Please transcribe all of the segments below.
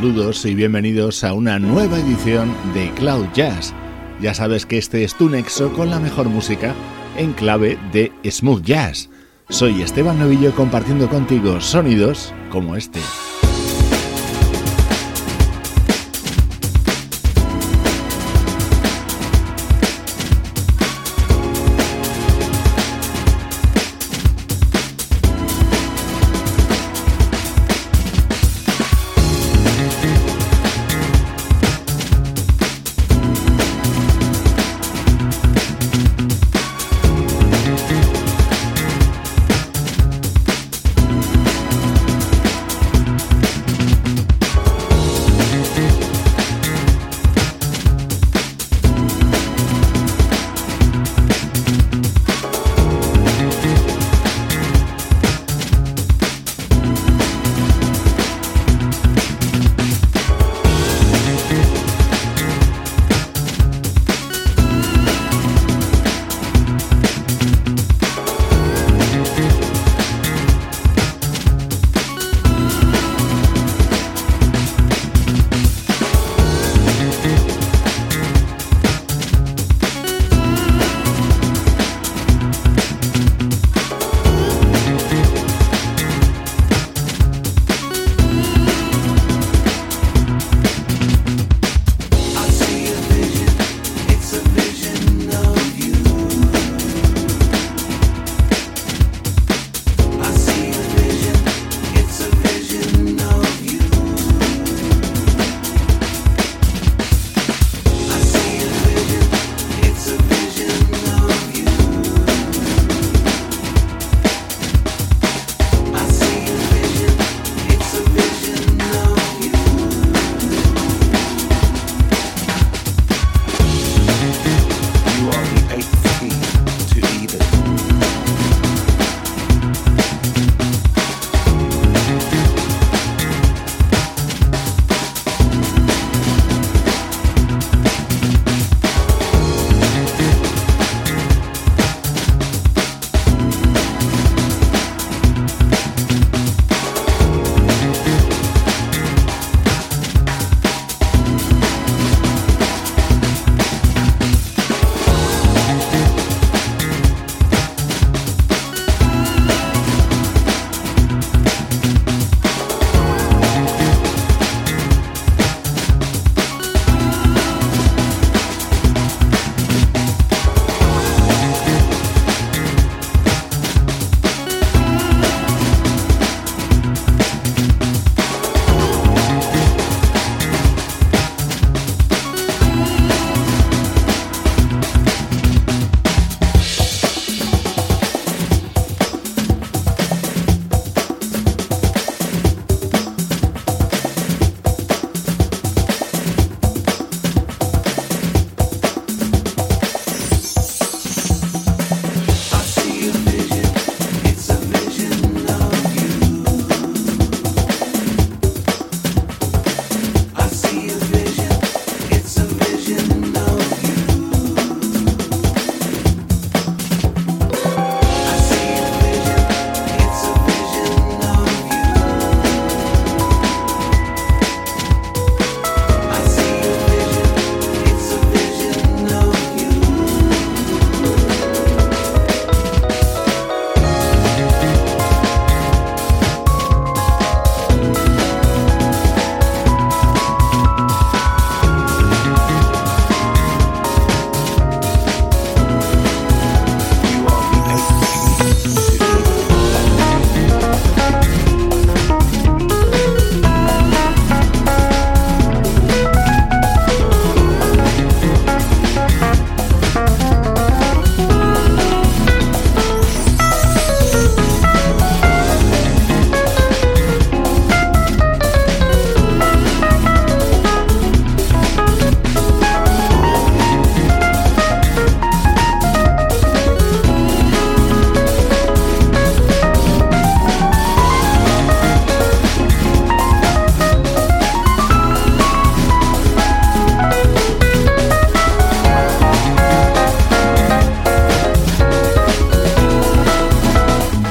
Saludos y bienvenidos a una nueva edición de Cloud Jazz. Ya sabes que este es tu nexo con la mejor música en clave de smooth jazz. Soy Esteban Novillo compartiendo contigo sonidos como este.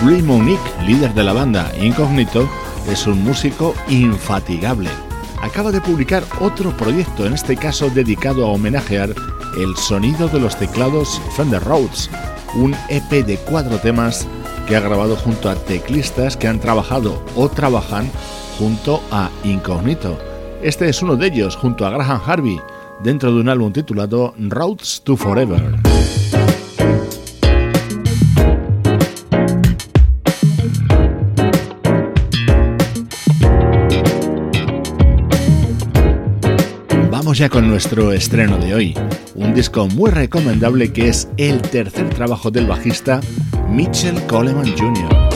Nick, líder de la banda Incognito, es un músico infatigable. Acaba de publicar otro proyecto, en este caso dedicado a homenajear el sonido de los teclados Fender Rhodes, un EP de cuatro temas que ha grabado junto a teclistas que han trabajado o trabajan junto a Incognito. Este es uno de ellos, junto a Graham Harvey, dentro de un álbum titulado Roads to Forever. Ya con nuestro estreno de hoy, un disco muy recomendable que es el tercer trabajo del bajista Mitchell Coleman Jr.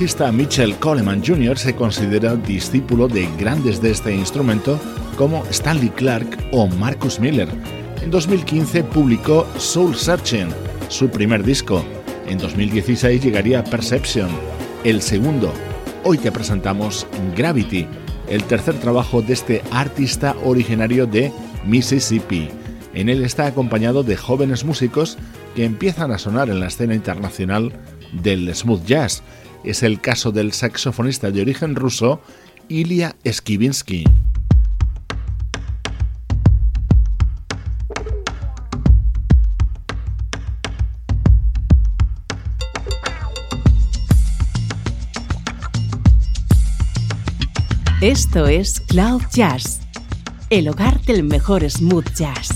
bajista Mitchell Coleman Jr. se considera discípulo de grandes de este instrumento como Stanley Clark o Marcus Miller. En 2015 publicó Soul Searching, su primer disco. En 2016 llegaría Perception, el segundo. Hoy te presentamos Gravity, el tercer trabajo de este artista originario de Mississippi. En él está acompañado de jóvenes músicos que empiezan a sonar en la escena internacional del smooth jazz es el caso del saxofonista de origen ruso Ilya Skivinsky. Esto es Cloud Jazz, el hogar del mejor smooth jazz.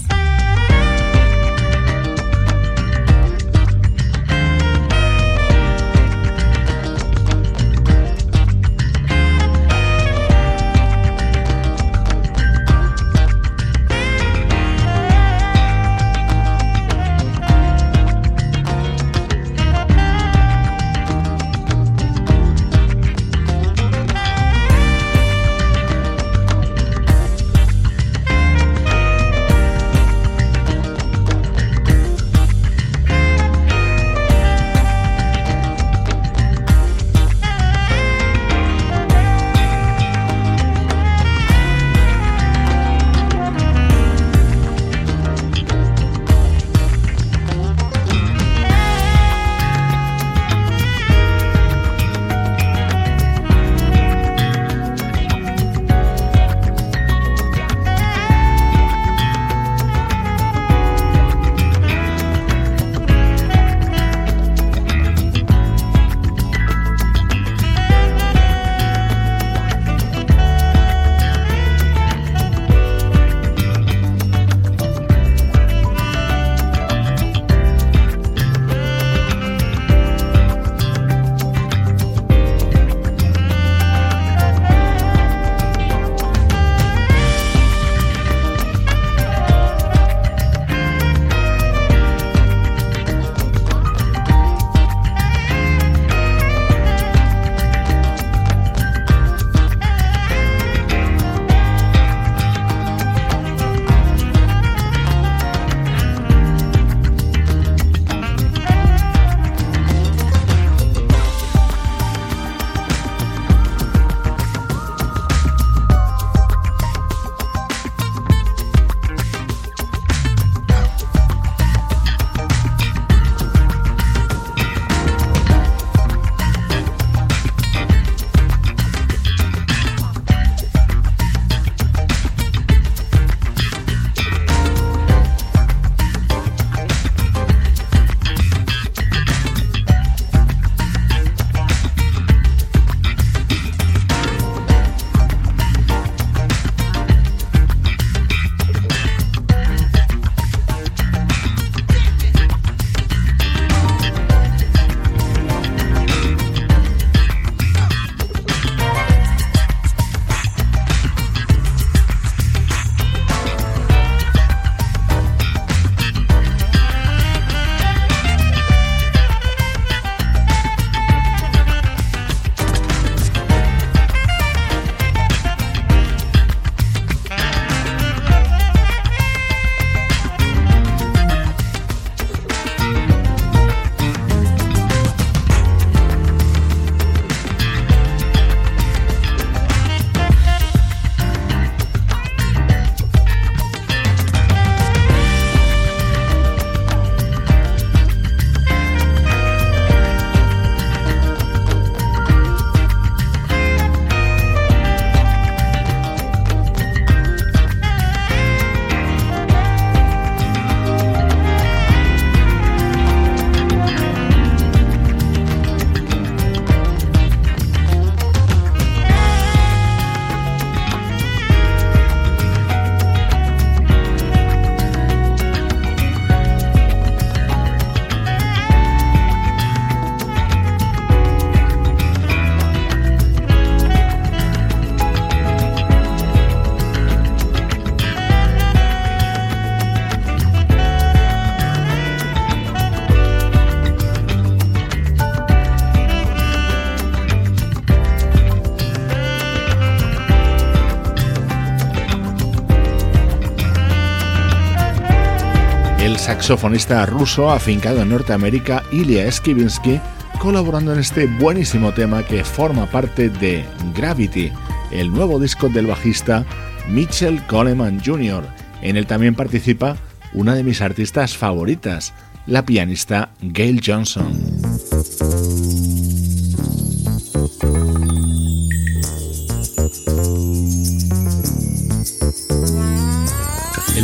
Saxofonista ruso afincado en Norteamérica, Ilya Skivinsky, colaborando en este buenísimo tema que forma parte de Gravity, el nuevo disco del bajista Mitchell Coleman Jr. En él también participa una de mis artistas favoritas, la pianista Gail Johnson.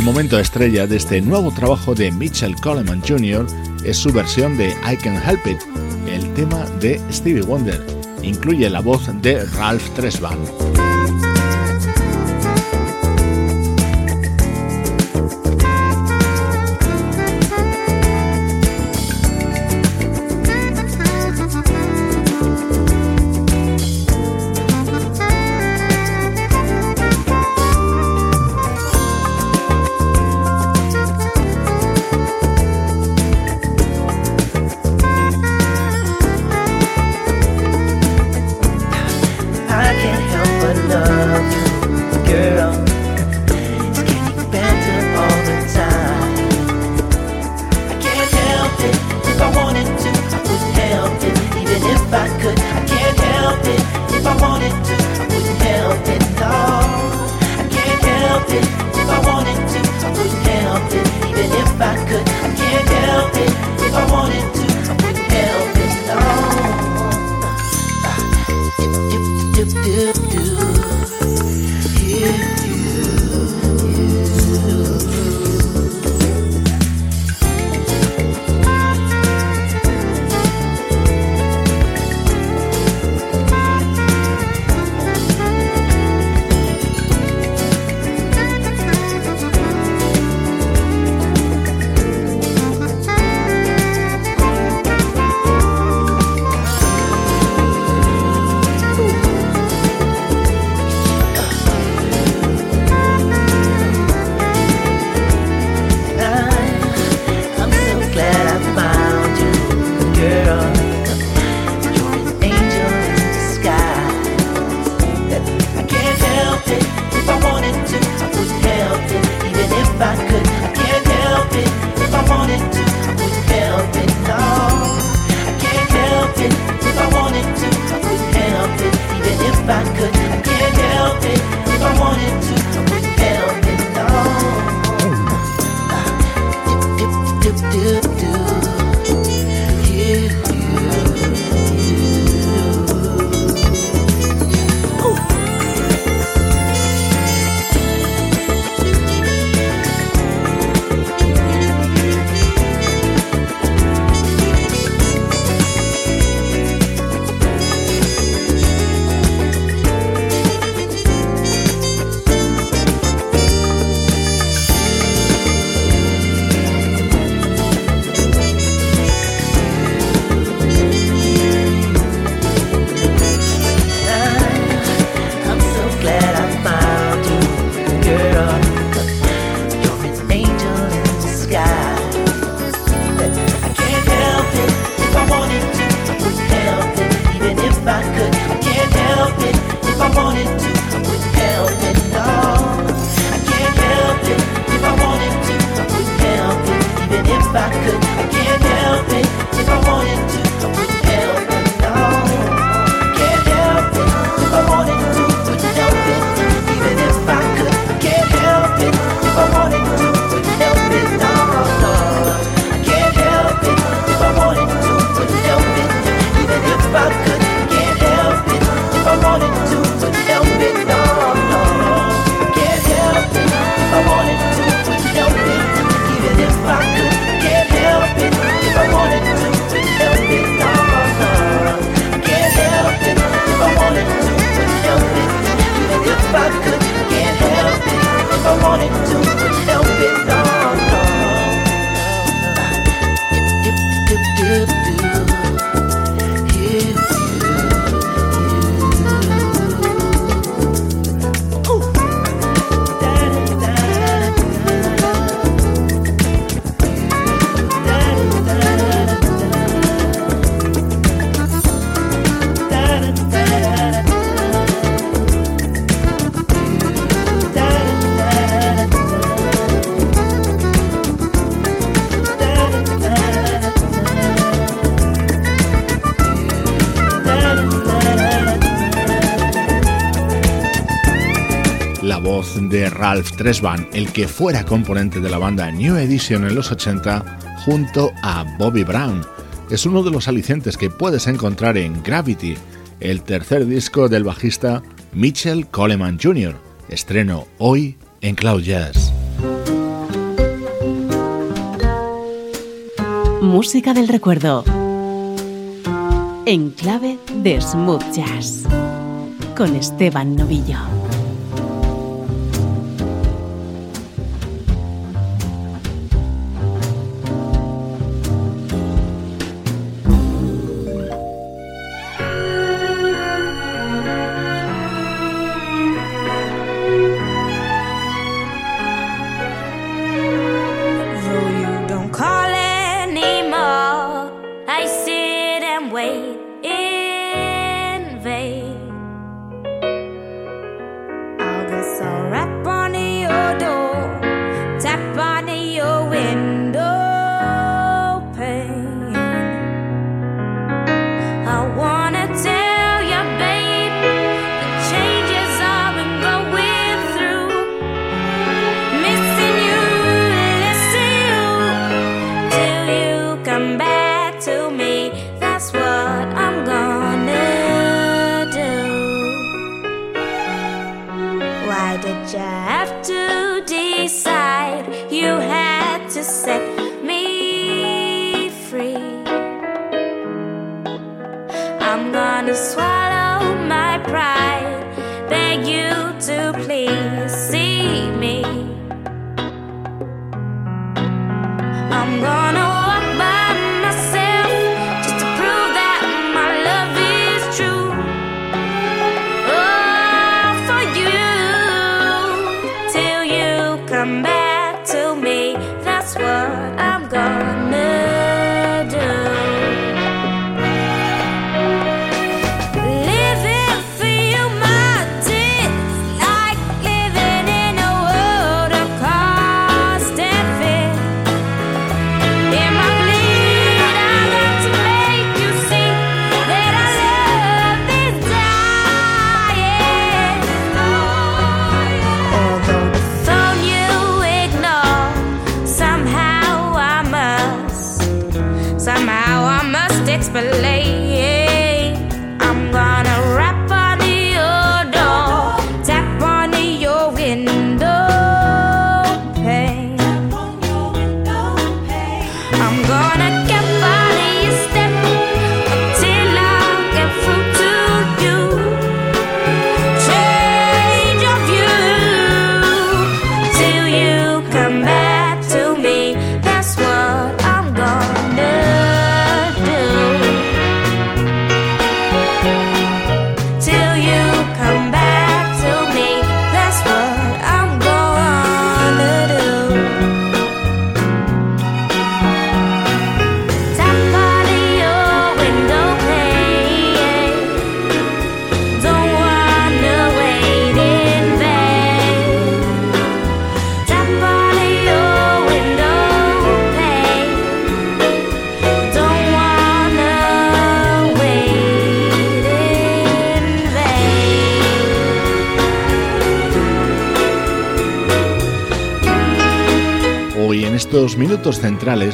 El momento estrella de este nuevo trabajo de Mitchell Coleman Jr. es su versión de I Can Help It, el tema de Stevie Wonder. Incluye la voz de Ralph Tresvant. Ralph Tresban, el que fuera componente de la banda New Edition en los 80 junto a Bobby Brown. Es uno de los alicientes que puedes encontrar en Gravity, el tercer disco del bajista Mitchell Coleman Jr., estreno hoy en Cloud Jazz. Música del recuerdo. En clave de smooth jazz. Con Esteban Novillo.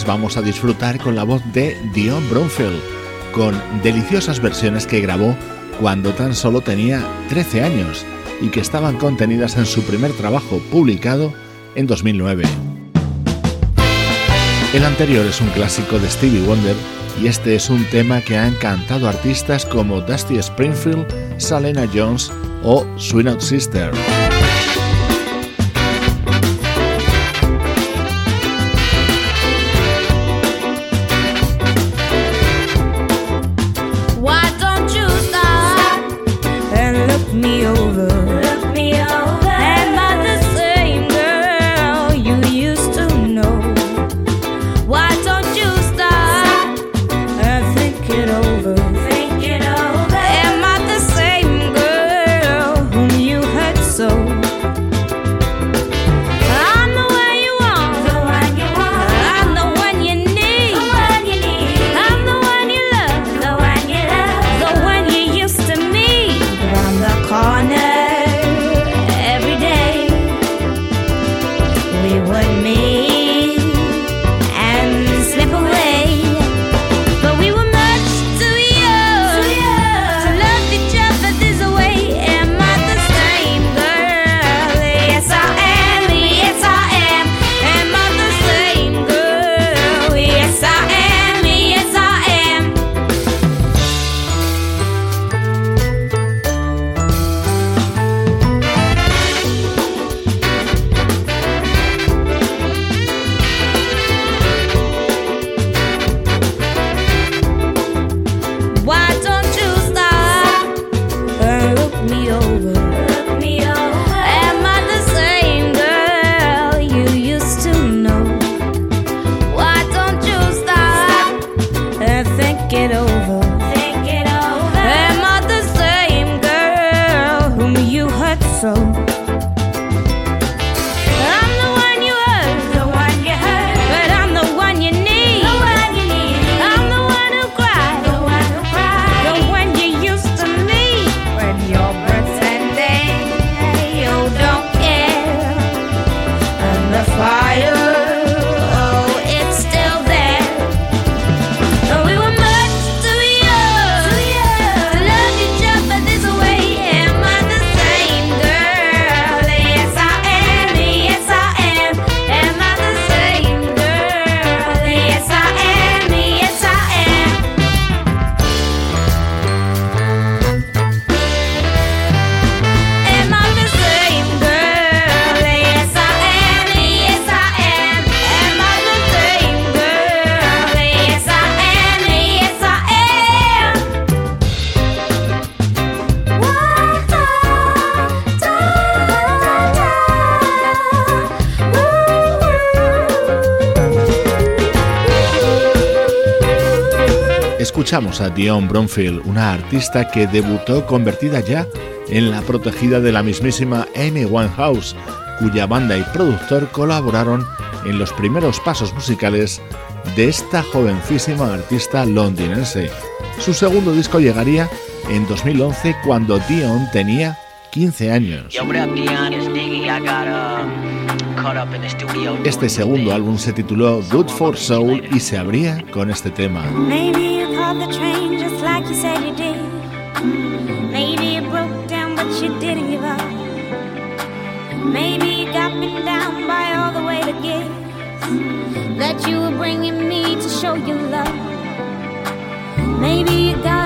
Vamos a disfrutar con la voz de Dion Bromfield, con deliciosas versiones que grabó cuando tan solo tenía 13 años y que estaban contenidas en su primer trabajo publicado en 2009. El anterior es un clásico de Stevie Wonder y este es un tema que ha encantado artistas como Dusty Springfield, Salena Jones o Sweet Sister. Escuchamos a Dion Bromfield, una artista que debutó convertida ya en la protegida de la mismísima Amy Winehouse, cuya banda y productor colaboraron en los primeros pasos musicales de esta jovencísima artista londinense. Su segundo disco llegaría en 2011 cuando Dion tenía 15 años. Este segundo álbum se tituló Good for Soul y se abría con este tema. Caught the train just like you said you did. Maybe you broke down, but you didn't give up. Maybe you got me down by all the way to give that you were bringing me to show you love. Maybe you got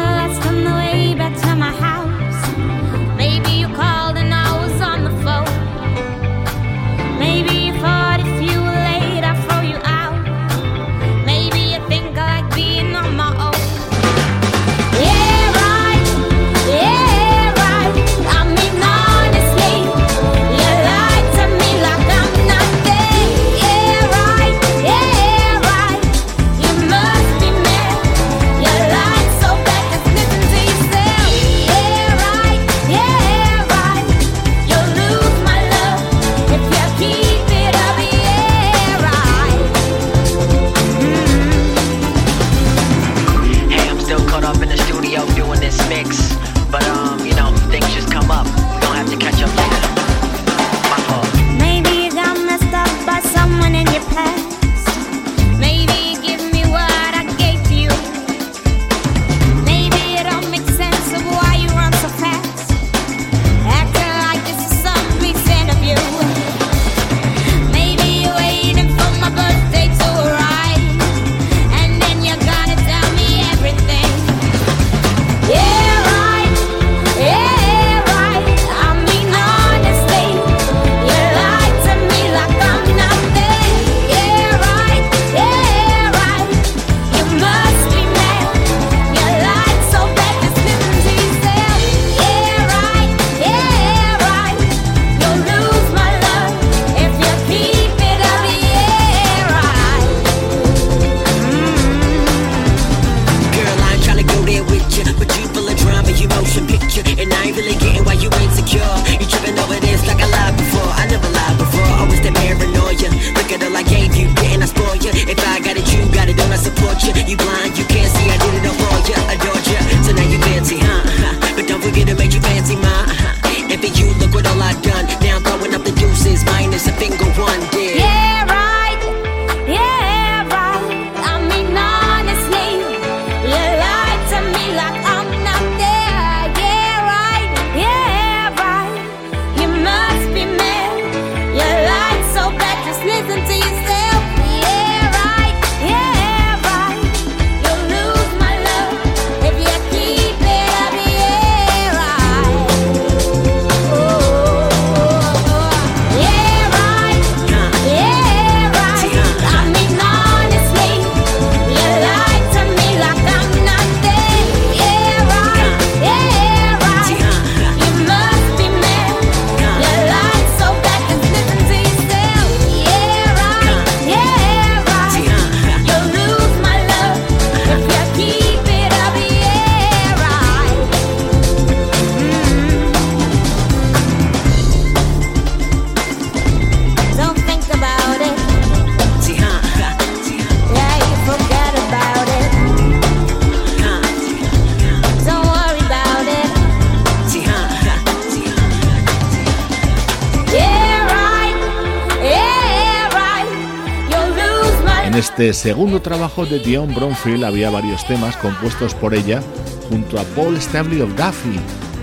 este segundo trabajo de Dion Bromfield había varios temas compuestos por ella junto a Paul Stanley of Duffy,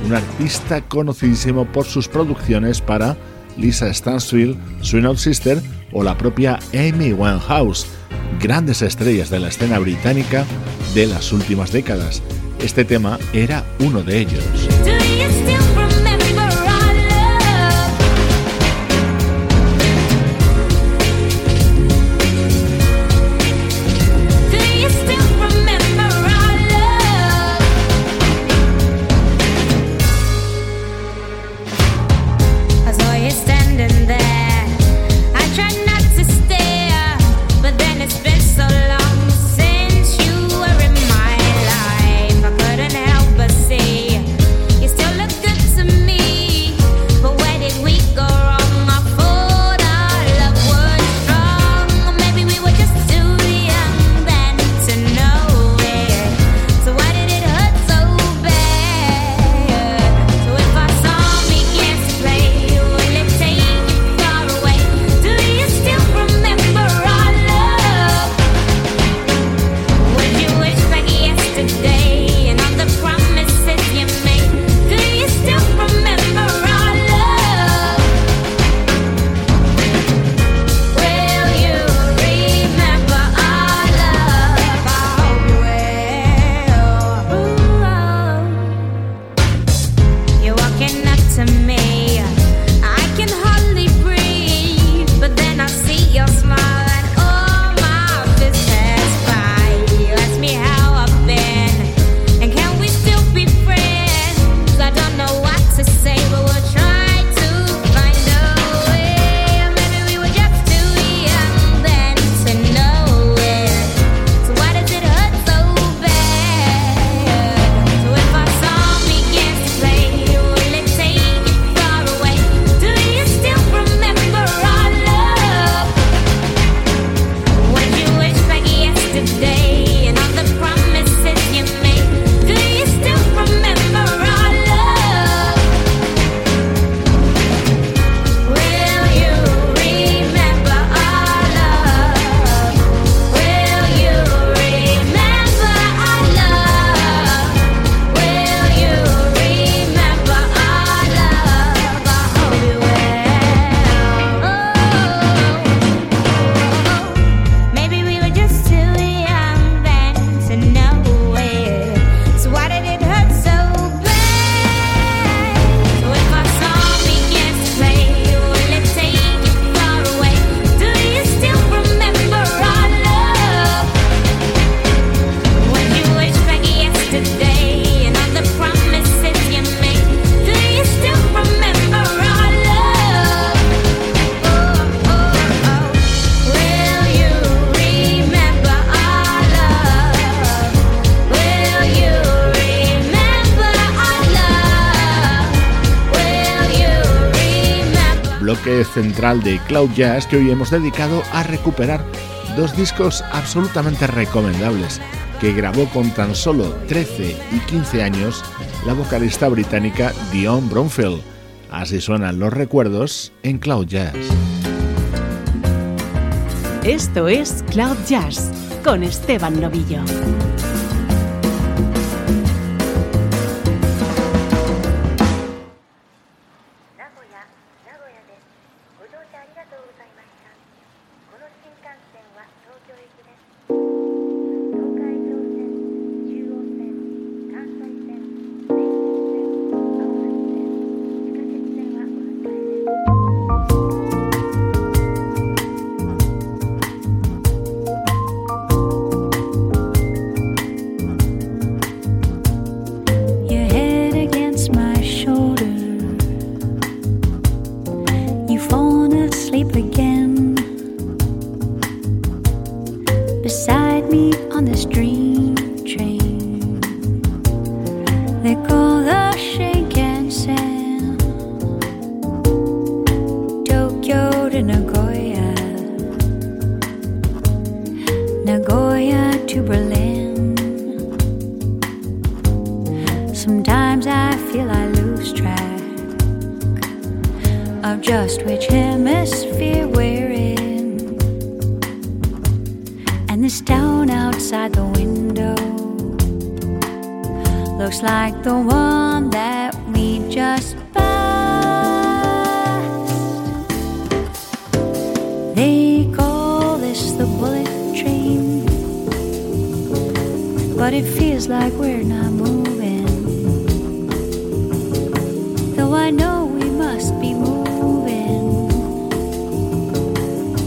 un artista conocidísimo por sus producciones para Lisa Stansfield, Swing Out Sister o la propia Amy Winehouse, grandes estrellas de la escena británica de las últimas décadas. Este tema era uno de ellos. Central de Cloud Jazz que hoy hemos dedicado a recuperar dos discos absolutamente recomendables que grabó con tan solo 13 y 15 años la vocalista británica Dion Bromfield. Así suenan los recuerdos en Cloud Jazz. Esto es Cloud Jazz con Esteban Novillo. Like the one that we just passed. They call this the bullet train, but it feels like we're not moving. Though I know we must be moving.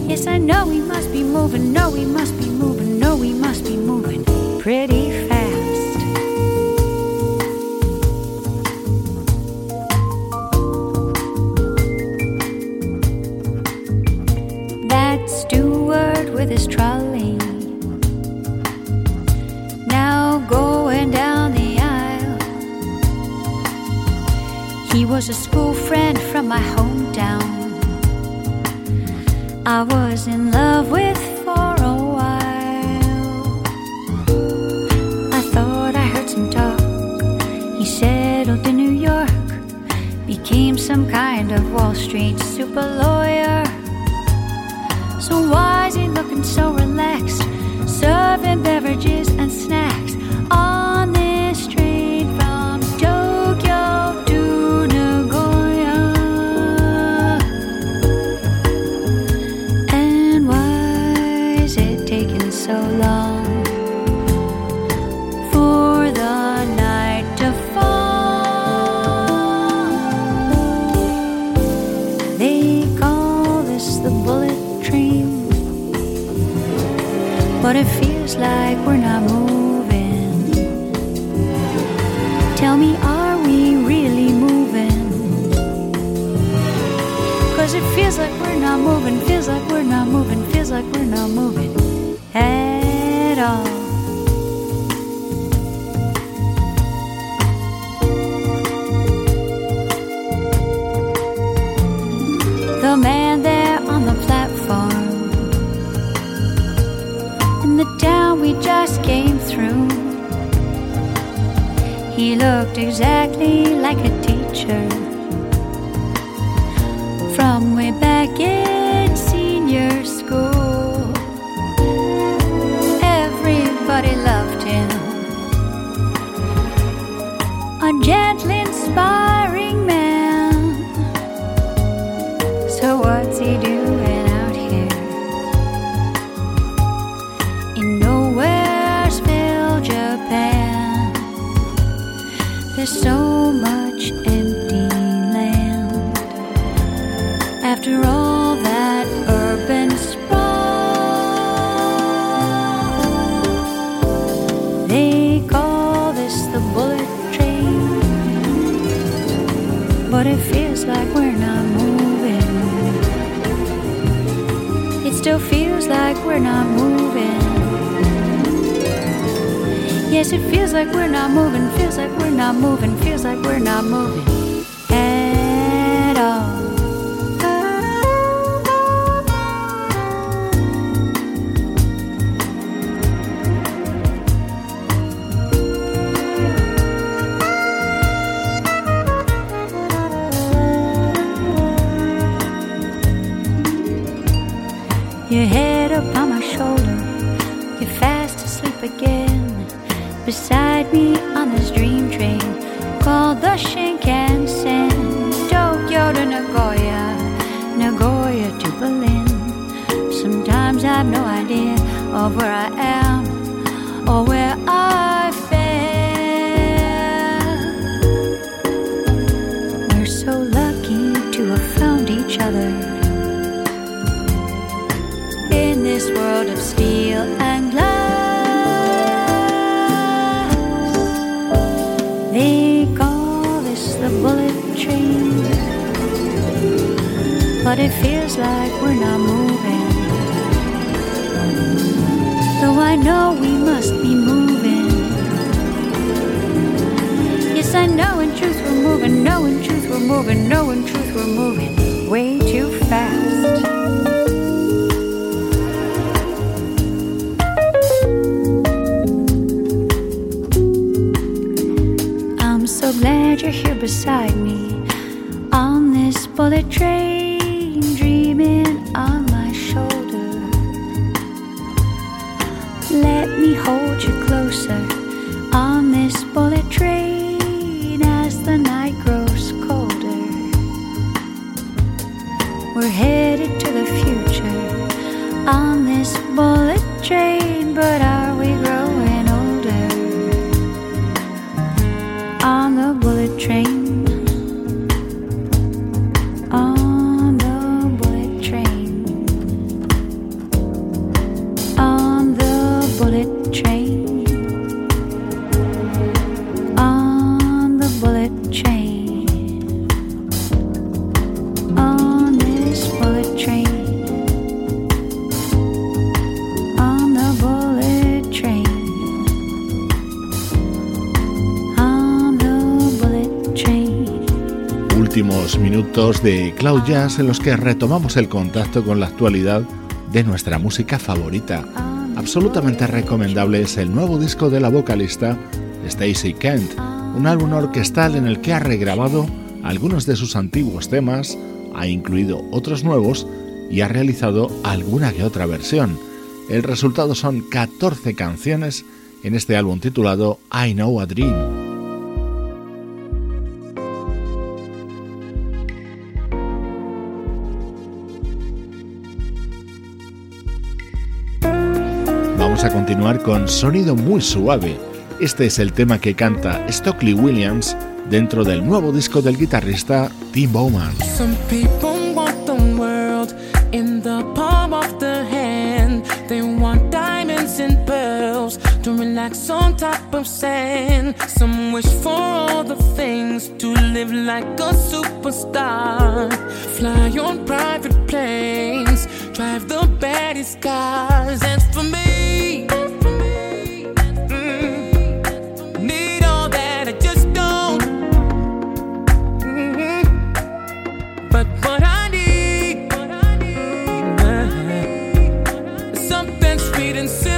Yes, I know we must be moving. No, we must be moving. No, we must be moving pretty fast. Was a school friend from my hometown. I was in love with for a while. I thought I heard some talk. He settled in New York, became some kind of Wall Street super lawyer. So why is he looking so relaxed, serving beverages feels like we're not moving, feels like we're not moving, feels like we're not moving at all. The man there on the platform in the town we just came through. He looked exactly like a teacher we're not moving. Yes, it feels like we're not moving, feels like we're not moving, feels like we're not moving Beside me on this dream train called the Shinkansen. Tokyo to Nagoya, Nagoya to Berlin. Sometimes I have no idea of where I am or where I've been. We're so lucky to have found each other in this world of but it feels like we're not moving. Though I know we must be moving. Yes, I know in truth we're moving, no, in truth we're moving, no, in truth we're moving way too fast. I'm so glad you're here beside me on this bullet train, minutos de Cloud Jazz en los que retomamos el contacto con la actualidad de nuestra música favorita. Absolutamente recomendable es el nuevo disco de la vocalista Stacey Kent, un álbum orquestal en el que ha regrabado algunos de sus antiguos temas, ha incluido otros nuevos y ha realizado alguna que otra versión. El resultado son 14 canciones en este álbum titulado I Know a Dream. A continuar con sonido muy suave. Este es el tema que canta Stockley Williams dentro del nuevo disco del guitarrista Tim Bowman. Some people want the world in the palm of the hand. They want diamonds and pearls to relax on top of sand. Some wish for all the things to live like a superstar. Fly on private planes, drive the baddest cars. And for me, all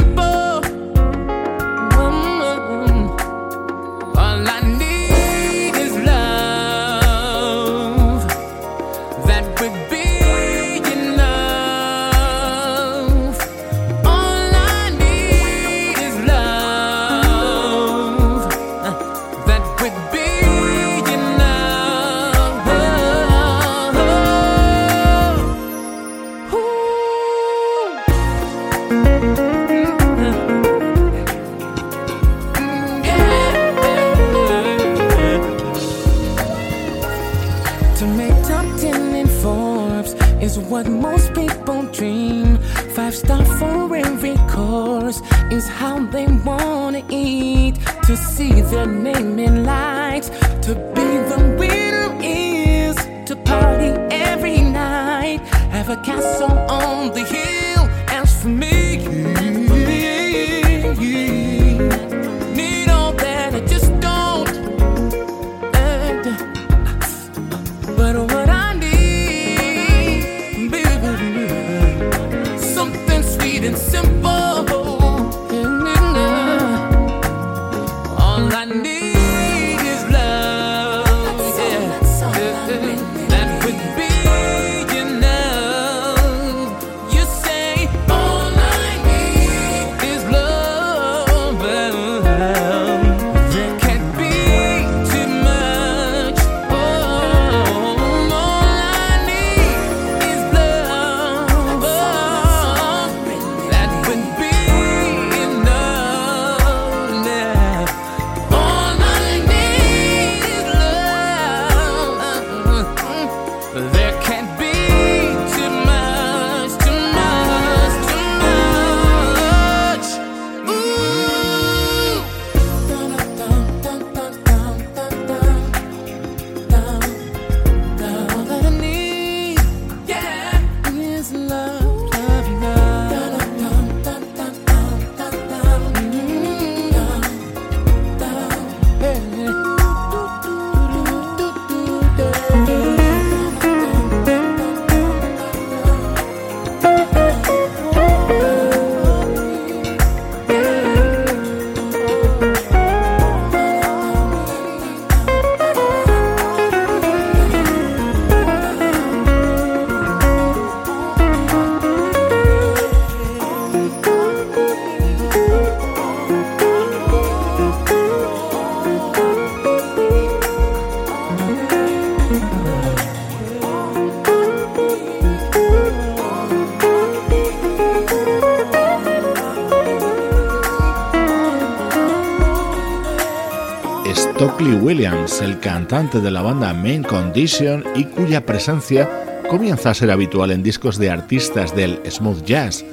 de la banda Main Condition y cuya presencia comienza a ser habitual en discos de artistas del smooth jazz.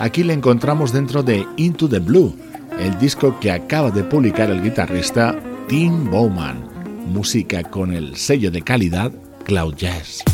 Aquí le encontramos dentro de Into the Blue, el disco que acaba de publicar el guitarrista Tim Bowman, música con el sello de calidad Cloud Jazz.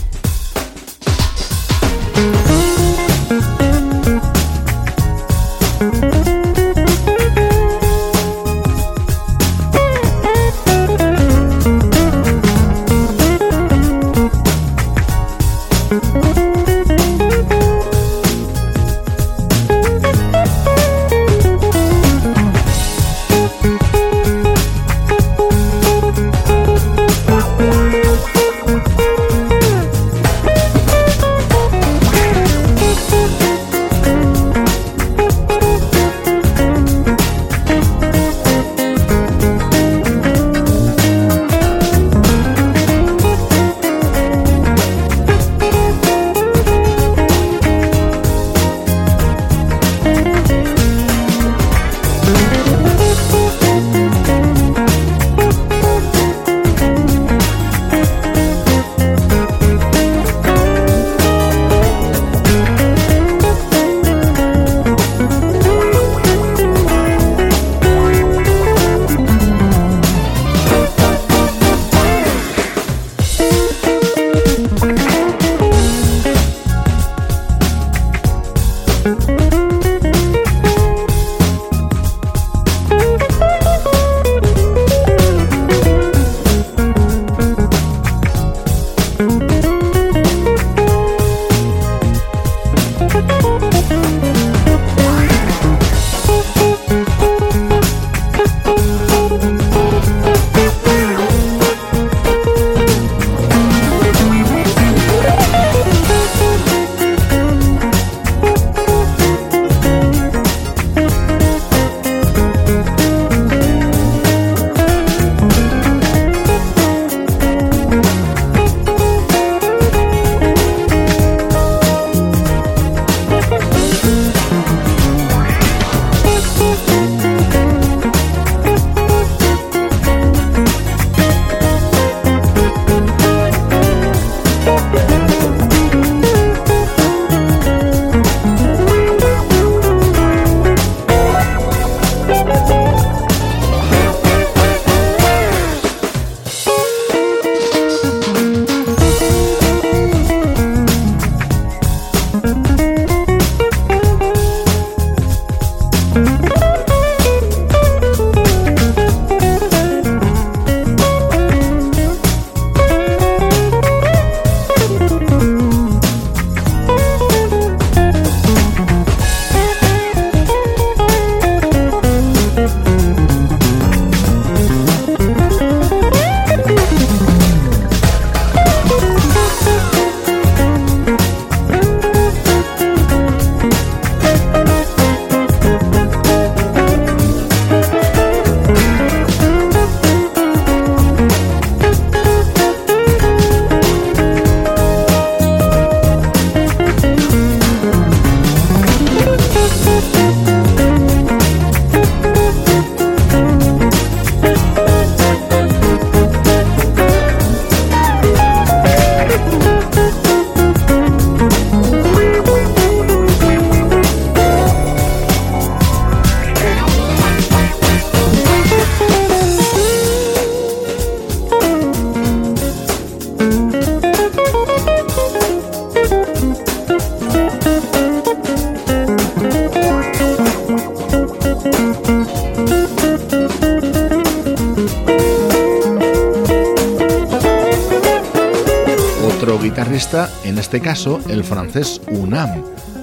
En este caso el francés Unam,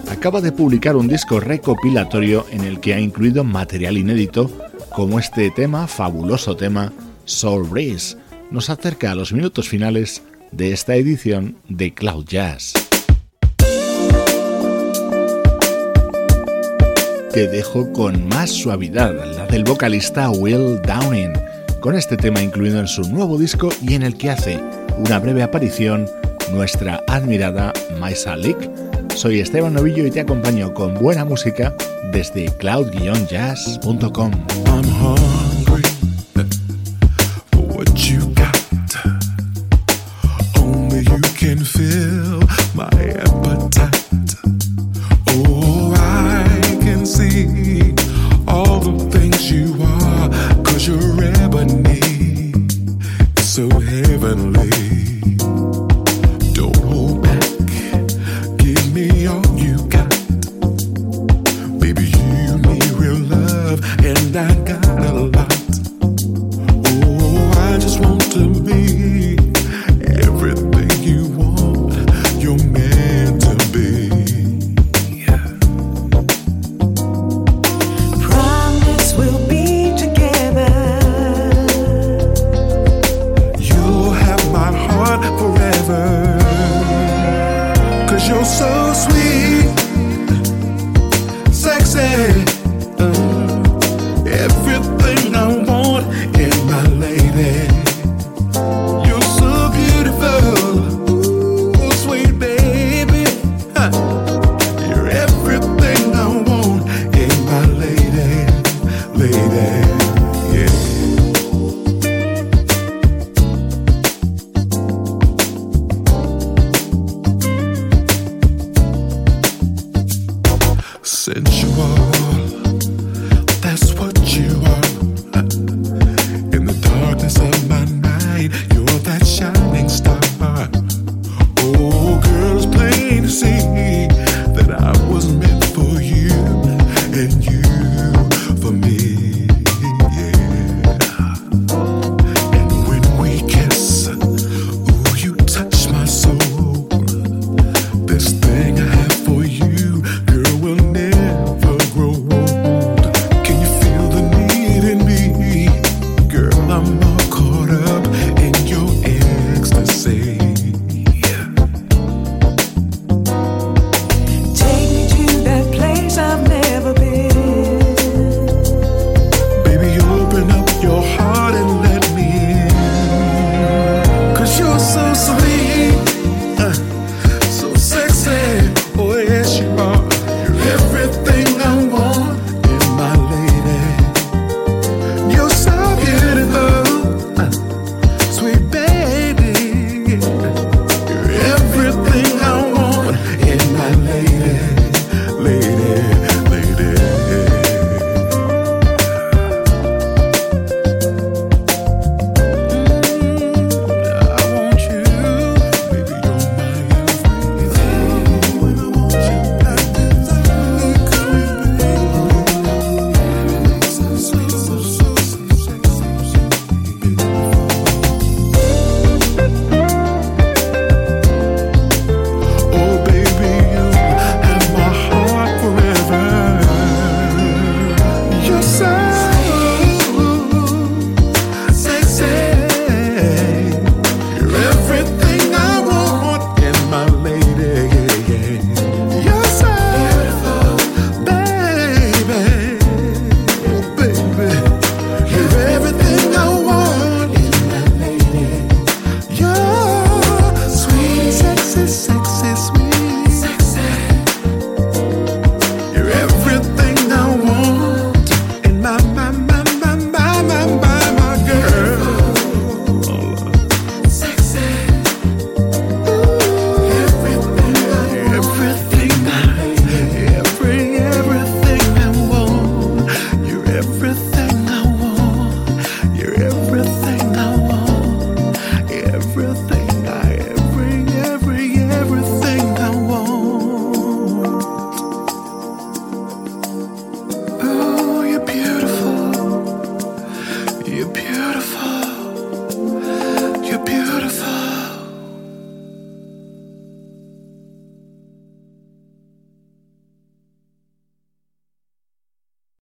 acaba de publicar un disco recopilatorio en el que ha incluido material inédito como este tema, fabuloso tema, Soul Breeze. Nos acerca a los minutos finales de esta edición de Cloud Jazz. Te dejo con más suavidad, la del vocalista Will Downing, con este tema incluido en su nuevo disco y en el que hace una breve aparición nuestra admirada Maisa Lick. Soy Esteban Novillo y te acompaño con buena música desde cloud-jazz.com. so sweet.